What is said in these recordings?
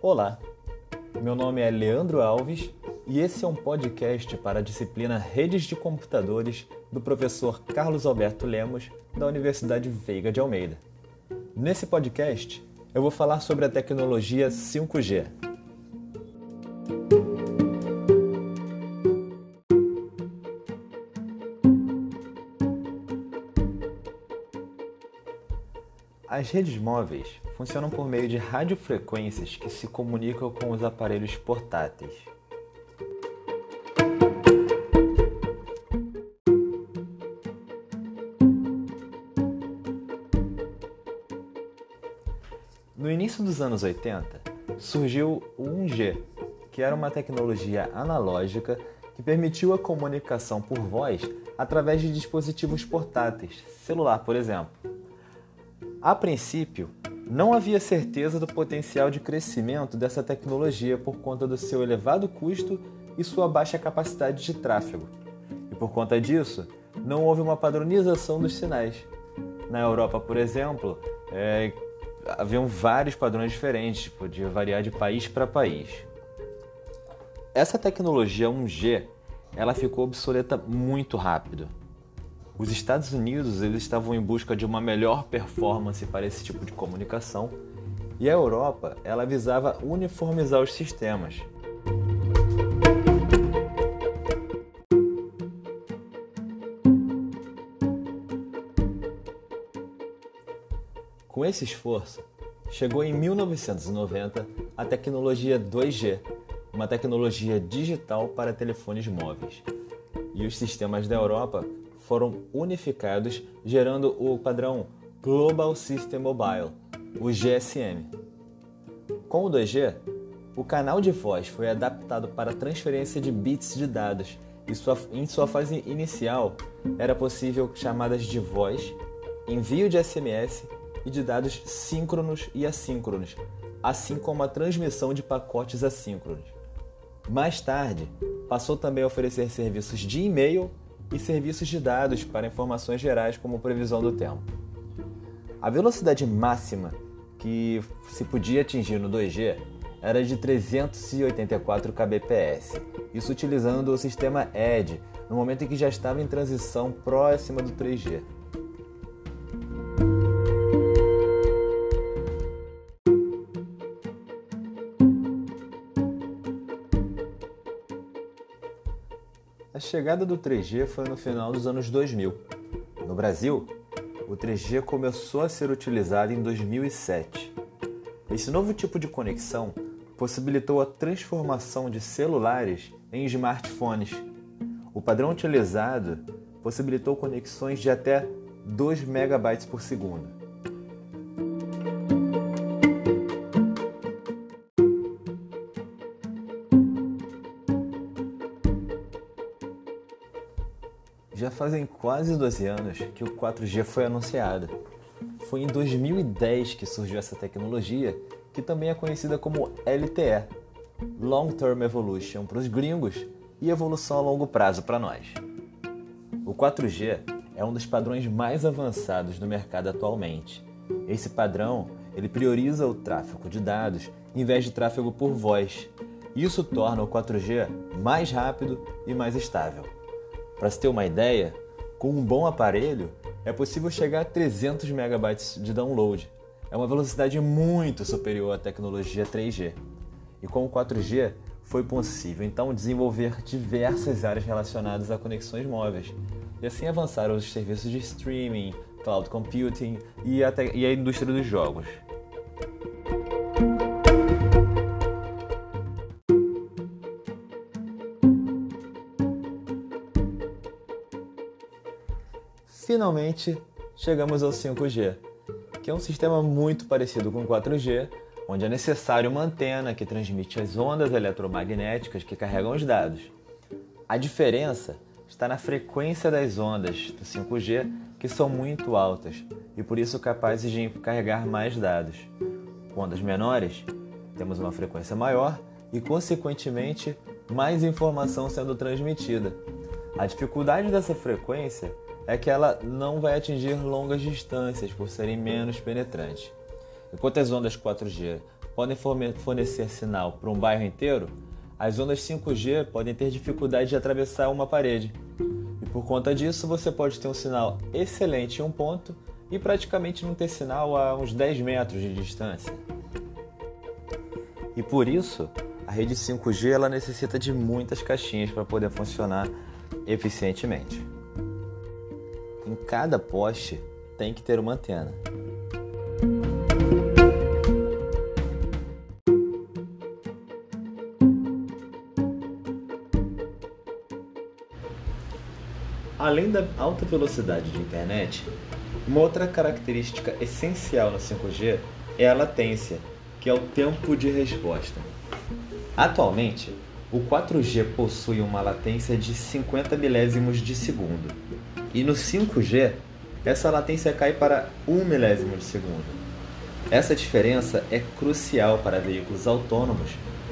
Olá, meu nome é Leandro Alves e esse é um podcast para a disciplina Redes de Computadores do professor Carlos Alberto Lemos, da Universidade Veiga de Almeida. Nesse podcast, eu vou falar sobre a tecnologia 5G. As redes móveis funcionam por meio de radiofrequências que se comunicam com os aparelhos portáteis. No início dos anos 80, surgiu o 1G, que era uma tecnologia analógica que permitiu a comunicação por voz através de dispositivos portáteis, celular, por exemplo. A princípio, não havia certeza do potencial de crescimento dessa tecnologia por conta do seu elevado custo e sua baixa capacidade de tráfego. E por conta disso, não houve uma padronização dos sinais. Na Europa, por exemplo, é, haviam vários padrões diferentes, podia variar de país para país. Essa tecnologia 1G, ela ficou obsoleta muito rápido. Os Estados Unidos eles estavam em busca de uma melhor performance para esse tipo de comunicação e a Europa ela visava uniformizar os sistemas. Com esse esforço, chegou em 1990 a tecnologia 2G, uma tecnologia digital para telefones móveis. E os sistemas da Europa foram unificados, gerando o padrão Global System Mobile, o GSM. Com o 2G, o canal de voz foi adaptado para transferência de bits de dados e sua, em sua fase inicial era possível chamadas de voz, envio de SMS e de dados síncronos e assíncronos, assim como a transmissão de pacotes assíncronos. Mais tarde, passou também a oferecer serviços de e-mail e serviços de dados para informações gerais como previsão do tempo. A velocidade máxima que se podia atingir no 2G era de 384 kbps, isso utilizando o sistema ED, no momento em que já estava em transição próxima do 3G. Chegada do 3G foi no final dos anos 2000. No Brasil, o 3G começou a ser utilizado em 2007. Esse novo tipo de conexão possibilitou a transformação de celulares em smartphones. O padrão utilizado possibilitou conexões de até 2 MB por segundo. Fazem quase 12 anos que o 4G foi anunciado. Foi em 2010 que surgiu essa tecnologia, que também é conhecida como LTE Long Term Evolution para os gringos e evolução a longo prazo para nós. O 4G é um dos padrões mais avançados do mercado atualmente. Esse padrão ele prioriza o tráfego de dados em vez de tráfego por voz. Isso torna o 4G mais rápido e mais estável. Para se ter uma ideia, com um bom aparelho é possível chegar a 300 MB de download. É uma velocidade muito superior à tecnologia 3G. E com o 4G foi possível então desenvolver diversas áreas relacionadas a conexões móveis e assim avançaram os serviços de streaming, cloud computing e, até, e a indústria dos jogos. Finalmente chegamos ao 5G, que é um sistema muito parecido com o 4G, onde é necessário uma antena que transmite as ondas eletromagnéticas que carregam os dados. A diferença está na frequência das ondas do 5G, que são muito altas e por isso capazes de carregar mais dados. Com ondas menores, temos uma frequência maior e, consequentemente, mais informação sendo transmitida. A dificuldade dessa frequência é que ela não vai atingir longas distâncias por serem menos penetrantes. Enquanto as ondas 4G podem fornecer sinal para um bairro inteiro, as ondas 5G podem ter dificuldade de atravessar uma parede. E por conta disso, você pode ter um sinal excelente em um ponto e praticamente não ter sinal a uns 10 metros de distância. E por isso, a rede 5G ela necessita de muitas caixinhas para poder funcionar eficientemente. Em cada poste tem que ter uma antena. Além da alta velocidade de internet, uma outra característica essencial no 5G é a latência, que é o tempo de resposta. Atualmente, o 4G possui uma latência de 50 milésimos de segundo, e no 5G, essa latência cai para 1 milésimo de segundo. Essa diferença é crucial para veículos autônomos,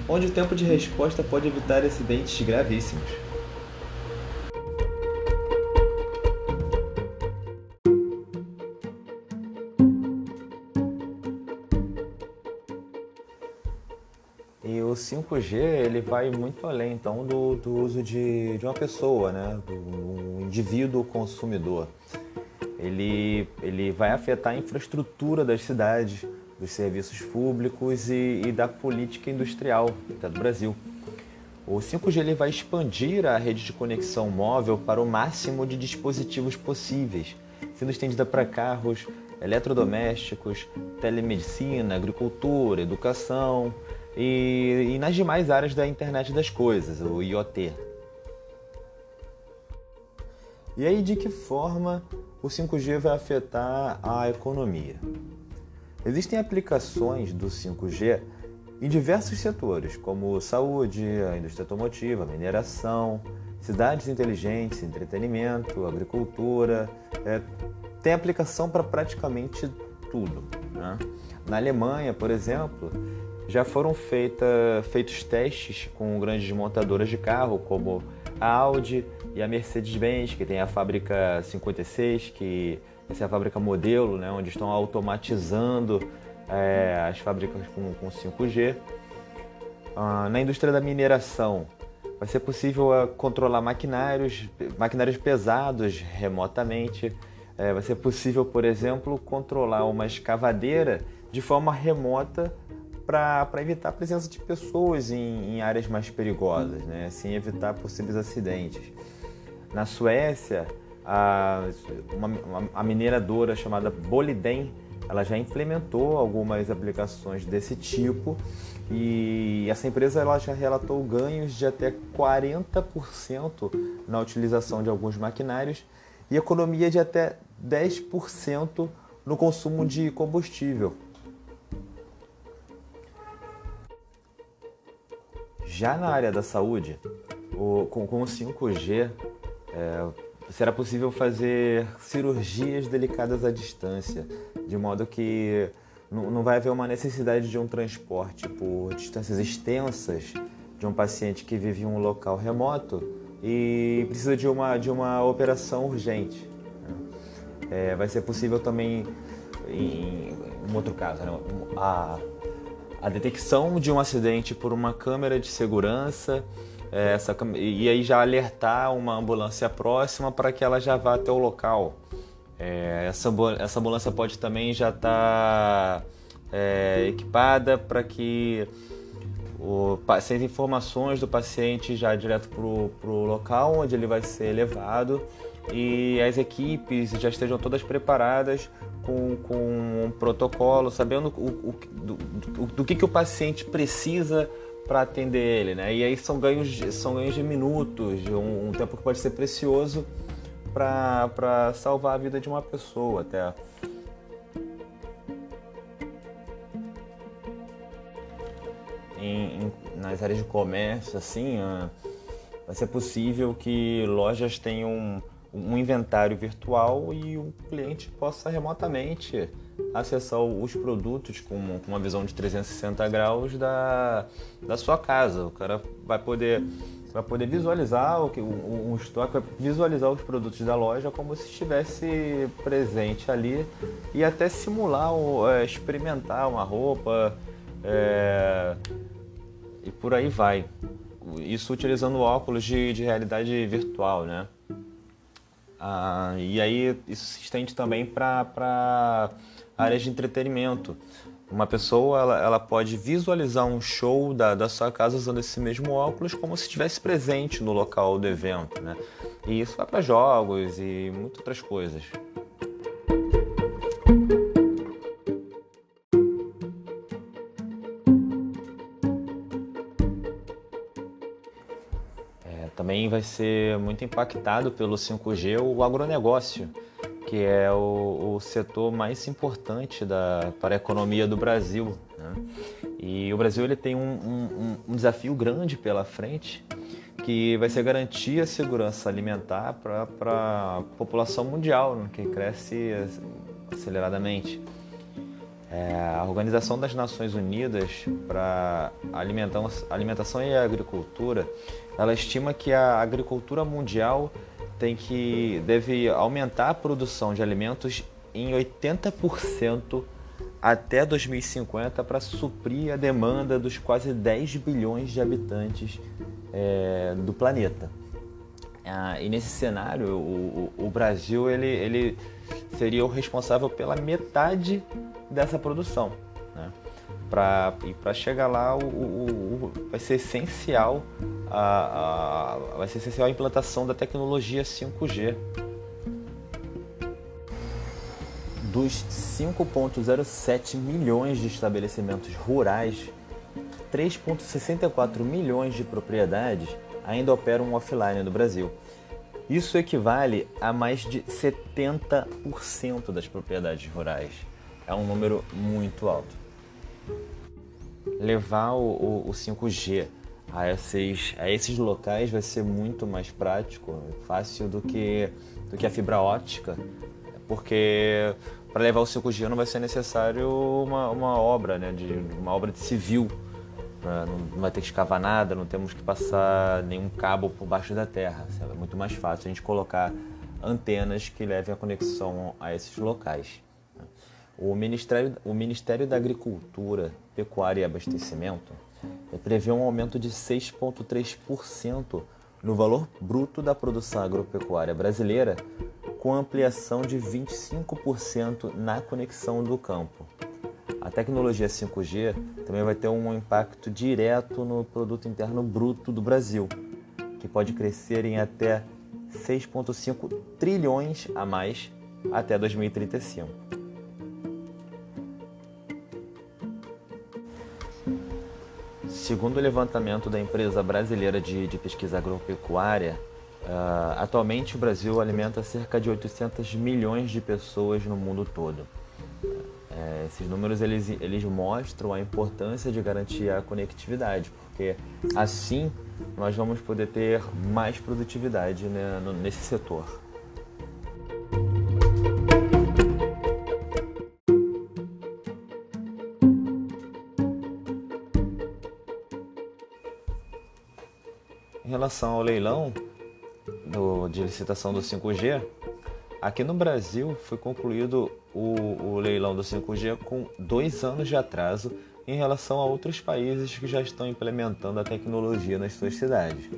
onde o tempo de resposta pode evitar acidentes gravíssimos. 5G ele vai muito além então do, do uso de, de uma pessoa, né? do um indivíduo consumidor. Ele, ele vai afetar a infraestrutura das cidades, dos serviços públicos e, e da política industrial até do Brasil. O 5G ele vai expandir a rede de conexão móvel para o máximo de dispositivos possíveis, sendo estendida para carros, eletrodomésticos, telemedicina, agricultura, educação, e, e nas demais áreas da internet das coisas, o IoT. E aí, de que forma o 5G vai afetar a economia? Existem aplicações do 5G em diversos setores, como saúde, a indústria automotiva, mineração, cidades inteligentes, entretenimento, agricultura. É, tem aplicação para praticamente tudo. Né? Na Alemanha, por exemplo, já foram feita, feitos testes com grandes montadoras de carro, como a Audi e a Mercedes-Benz, que tem a fábrica 56, que essa é a fábrica modelo, né, onde estão automatizando é, as fábricas com, com 5G. Ah, na indústria da mineração, vai ser possível uh, controlar maquinários, maquinários pesados remotamente. É, vai ser possível, por exemplo, controlar uma escavadeira de forma remota para evitar a presença de pessoas em, em, áreas mais perigosas, né? assim evitar possíveis acidentes. Na Suécia, a, uma, a mineradora chamada Boliden ela já implementou algumas aplicações desse tipo e essa empresa ela já relatou ganhos de até 40% na utilização de alguns maquinários e economia de até 10% no consumo de combustível. Já na área da saúde, o, com, com o 5G, é, será possível fazer cirurgias delicadas à distância, de modo que não, vai haver uma necessidade de um transporte por distâncias extensas de um paciente que vive em um local remoto e precisa de uma, de uma operação urgente. Né? É, vai ser possível também, em, em outro caso, né? a a detecção de um acidente por uma câmera de segurança é, essa, e aí já alertar uma ambulância próxima para que ela já vá até o local. É, essa, essa ambulância pode também já estar tá, é, equipada para que o, as informações do paciente já direto para o local onde ele vai ser levado e as equipes já estejam todas preparadas com, com um protocolo, sabendo o, o do, do, do, que, que o paciente precisa para atender ele, né? E aí são ganhos, são ganhos de minutos, de um, um tempo que pode ser precioso para salvar a vida de uma pessoa até. Em, em, nas áreas de comércio, assim, uh, vai ser possível que lojas tenham um inventário virtual e o cliente possa remotamente acessar os produtos com, uma visão de 360 graus da, da sua casa. O cara vai poder, vai poder visualizar o que um estoque, visualizar os produtos da loja como se estivesse presente ali e até simular, é, experimentar uma roupa, é, e por aí vai. Isso utilizando óculos de, de realidade virtual, né? Ah, e aí isso se estende também para áreas de entretenimento. Uma pessoa ela, ela pode visualizar um show da, da sua casa usando esse mesmo óculos como se estivesse presente no local do evento. Né? E isso vai para jogos e muitas outras coisas. Vai ser muito impactado pelo 5G o agronegócio que é o, o setor mais importante da, para a economia do Brasil. Né? E o Brasil ele tem um, um, um, desafio grande pela frente, que vai ser garantir a segurança alimentar para a população mundial, né? que cresce aceleradamente. É, a Organização das Nações Unidas para Alimentação e Agricultura, ela estima que a agricultura mundial tem que deve aumentar a produção de alimentos em 80% até 2050 para suprir a demanda dos quase 10 bilhões de habitantes é, do planeta. Ah, e nesse cenário, o, o, o, Brasil ele, ele seria o responsável pela metade dessa produção. Né? Pra, e para chegar lá, o, o, vai ser essencial a, a, vai ser essencial a implantação da tecnologia 5G. Dos 5,07 milhões de estabelecimentos rurais, 3,64 milhões de propriedades ainda operam offline no Brasil. Isso equivale a mais de 70% das propriedades rurais. É um número muito alto. Levar o, o, o 5G a esses, a esses locais vai ser muito mais prático, fácil do que, do que a fibra ótica, porque para levar o 5G não vai ser necessário uma, uma obra, né, de, uma obra de civil. Não vai ter que escavar nada, não temos que passar nenhum cabo por baixo da terra. É muito mais fácil a gente colocar antenas que levem a conexão a esses locais. O Ministério, o Ministério da Agricultura, Pecuária e Abastecimento prevê um aumento de 6,3% no valor bruto da produção agropecuária brasileira, com ampliação de 25% na conexão do campo. A tecnologia 5G também vai ter um impacto direto no produto interno bruto do Brasil, que pode crescer em até 6,5 trilhões a mais até 2035. Segundo o levantamento da empresa brasileira de, de pesquisa agropecuária, uh, atualmente o Brasil alimenta cerca de 800 milhões de pessoas no mundo todo. Uh, esses números eles, eles mostram a importância de garantir a conectividade, porque assim nós vamos poder ter mais produtividade né, nesse setor. Relação ao leilão do, de licitação do 5G, aqui no Brasil foi concluído o, o leilão do 5G com dois anos de atraso em relação a outros países que já estão implementando a tecnologia nas suas cidades.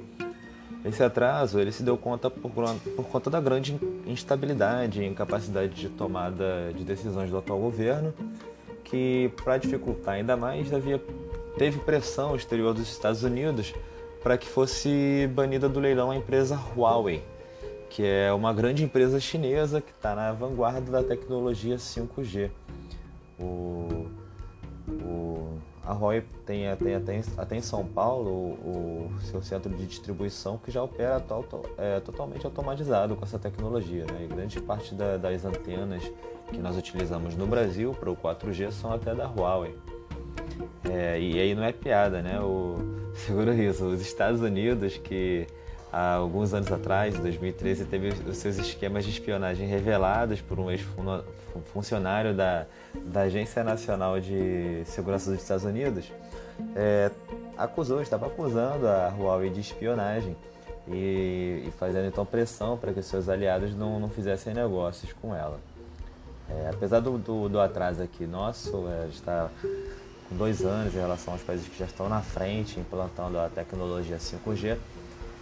Esse atraso ele se deu conta por, por conta da grande instabilidade e incapacidade de tomada de decisões do atual governo, que, para dificultar ainda mais, havia, teve pressão exterior dos Estados Unidos para que fosse banida do leilão a empresa Huawei, que é uma grande empresa chinesa que está na vanguarda da tecnologia 5G. O, o, a Huawei tem, até, até em São Paulo o, o, seu centro de distribuição que já opera to, to, é, totalmente automatizado com essa tecnologia. Né? E grande parte da, das antenas que nós utilizamos no Brasil para o 4G são até da Huawei. É, e aí não é piada, né? O, segura isso, os Estados Unidos, que há alguns anos atrás, em 2013, teve os seus esquemas de espionagem revelados por um ex-funcionário da, da Agência Nacional de Segurança dos Estados Unidos, é, acusou, estava acusando a Huawei de espionagem e, e fazendo então pressão para que seus aliados não, não fizessem negócios com ela. É, apesar do, do, do, atraso aqui nosso, é, está com dois anos em relação aos países que já estão na frente implantando a tecnologia 5G.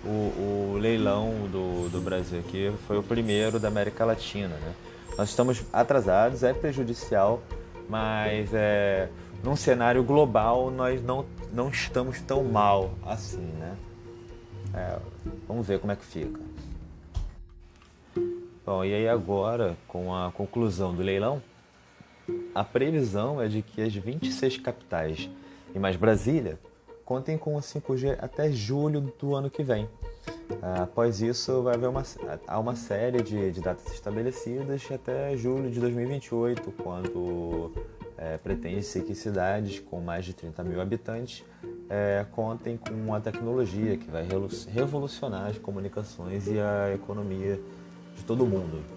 O, o leilão do, do Brasil aqui foi o primeiro da América Latina. Né? Nós estamos atrasados, é prejudicial, mas é, num cenário global nós não, não estamos tão mal assim. Né? É, vamos ver como é que fica. Bom, e aí agora, com a conclusão do leilão, a previsão é de que as 26 capitais e mais Brasília contem com o 5G até julho do ano que vem. Após isso, vai haver uma, há uma série de, de datas estabelecidas até julho de 2028, quando é, pretende-se que cidades com mais de 30 mil habitantes é, contem com a tecnologia que vai revolucionar as comunicações e a economia de todo mundo.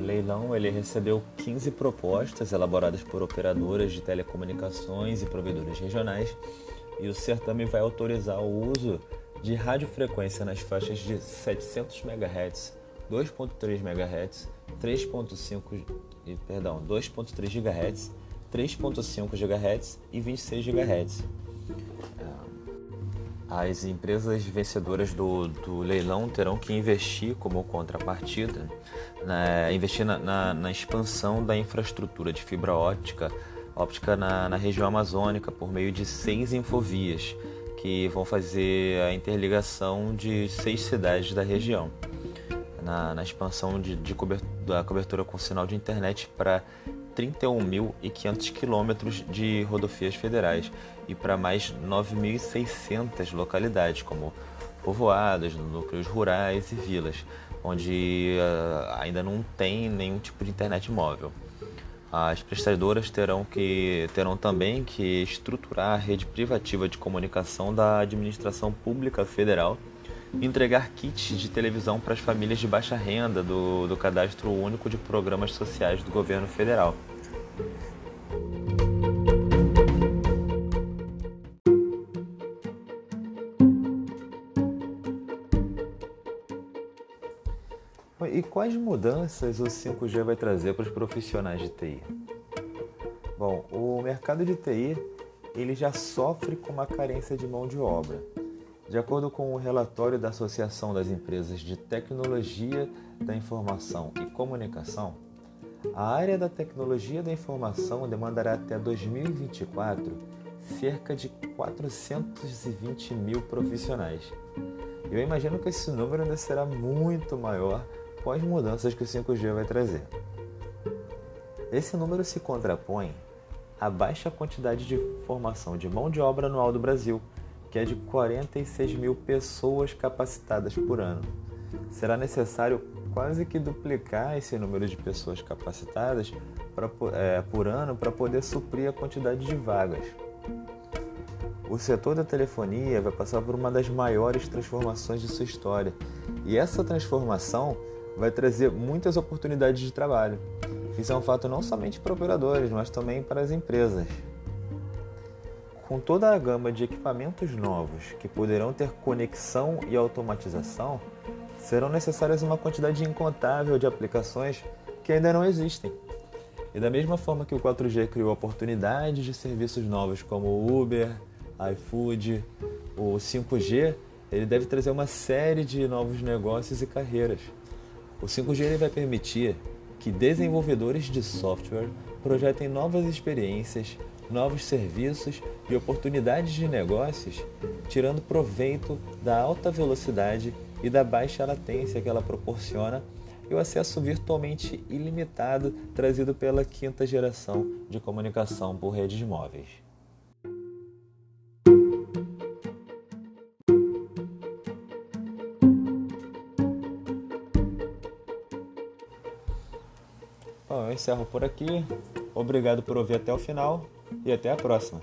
Leilão ele recebeu 15 propostas elaboradas por operadoras de telecomunicações e provedores regionais e o certame vai autorizar o uso de radiofrequência nas faixas de 700 MHz, 2.3 MHz, 3.5 perdão, 2.3 GHz, 3.5 GHz e 26 GHz. As empresas vencedoras do, do leilão terão que investir como contrapartida, né, investir na, na, na, expansão da infraestrutura de fibra óptica, óptica na, na região amazônica por meio de seis infovias que vão fazer a interligação de seis cidades da região. Na, na expansão de, de cobertura, da cobertura com sinal de internet para 31.500 quilômetros de rodovias federais e para mais 9.600 localidades, como povoados, núcleos rurais e vilas, onde uh, ainda não tem nenhum tipo de internet móvel. As prestadoras terão, que, terão também que estruturar a rede privativa de comunicação da administração pública federal entregar kits de televisão para as famílias de baixa renda do, do Cadastro Único de Programas Sociais do Governo Federal. E quais mudanças o 5G vai trazer para os profissionais de TI? Bom, o mercado de TI ele já sofre com uma carência de mão de obra. De acordo com o relatório da Associação das Empresas de Tecnologia da Informação e Comunicação, a área da tecnologia da informação demandará até 2024 cerca de 420 mil profissionais. Eu imagino que esse número ainda será muito maior com as mudanças que o 5G vai trazer. Esse número se contrapõe à baixa quantidade de formação de mão de obra anual do Brasil, que é de 46 mil pessoas capacitadas por ano. Será necessário quase que duplicar esse número de pessoas capacitadas pra, é, por ano para poder suprir a quantidade de vagas. O setor da telefonia vai passar por uma das maiores transformações de sua história, e essa transformação vai trazer muitas oportunidades de trabalho. Isso é um fato não somente para operadores, mas também para as empresas. Com toda a gama de equipamentos novos que poderão ter conexão e automatização, serão necessárias uma quantidade incontável de aplicações que ainda não existem. E da mesma forma que o 4G criou oportunidades de serviços novos como Uber, iFood, o 5G, ele deve trazer uma série de novos negócios e carreiras. O 5G vai permitir que desenvolvedores de software projetem novas experiências, novos serviços e oportunidades de negócios, tirando proveito da alta velocidade e da baixa latência que ela proporciona e o acesso virtualmente ilimitado trazido pela quinta geração de comunicação por redes móveis. Bom, eu encerro por aqui. Obrigado por ouvir até o final e até a próxima.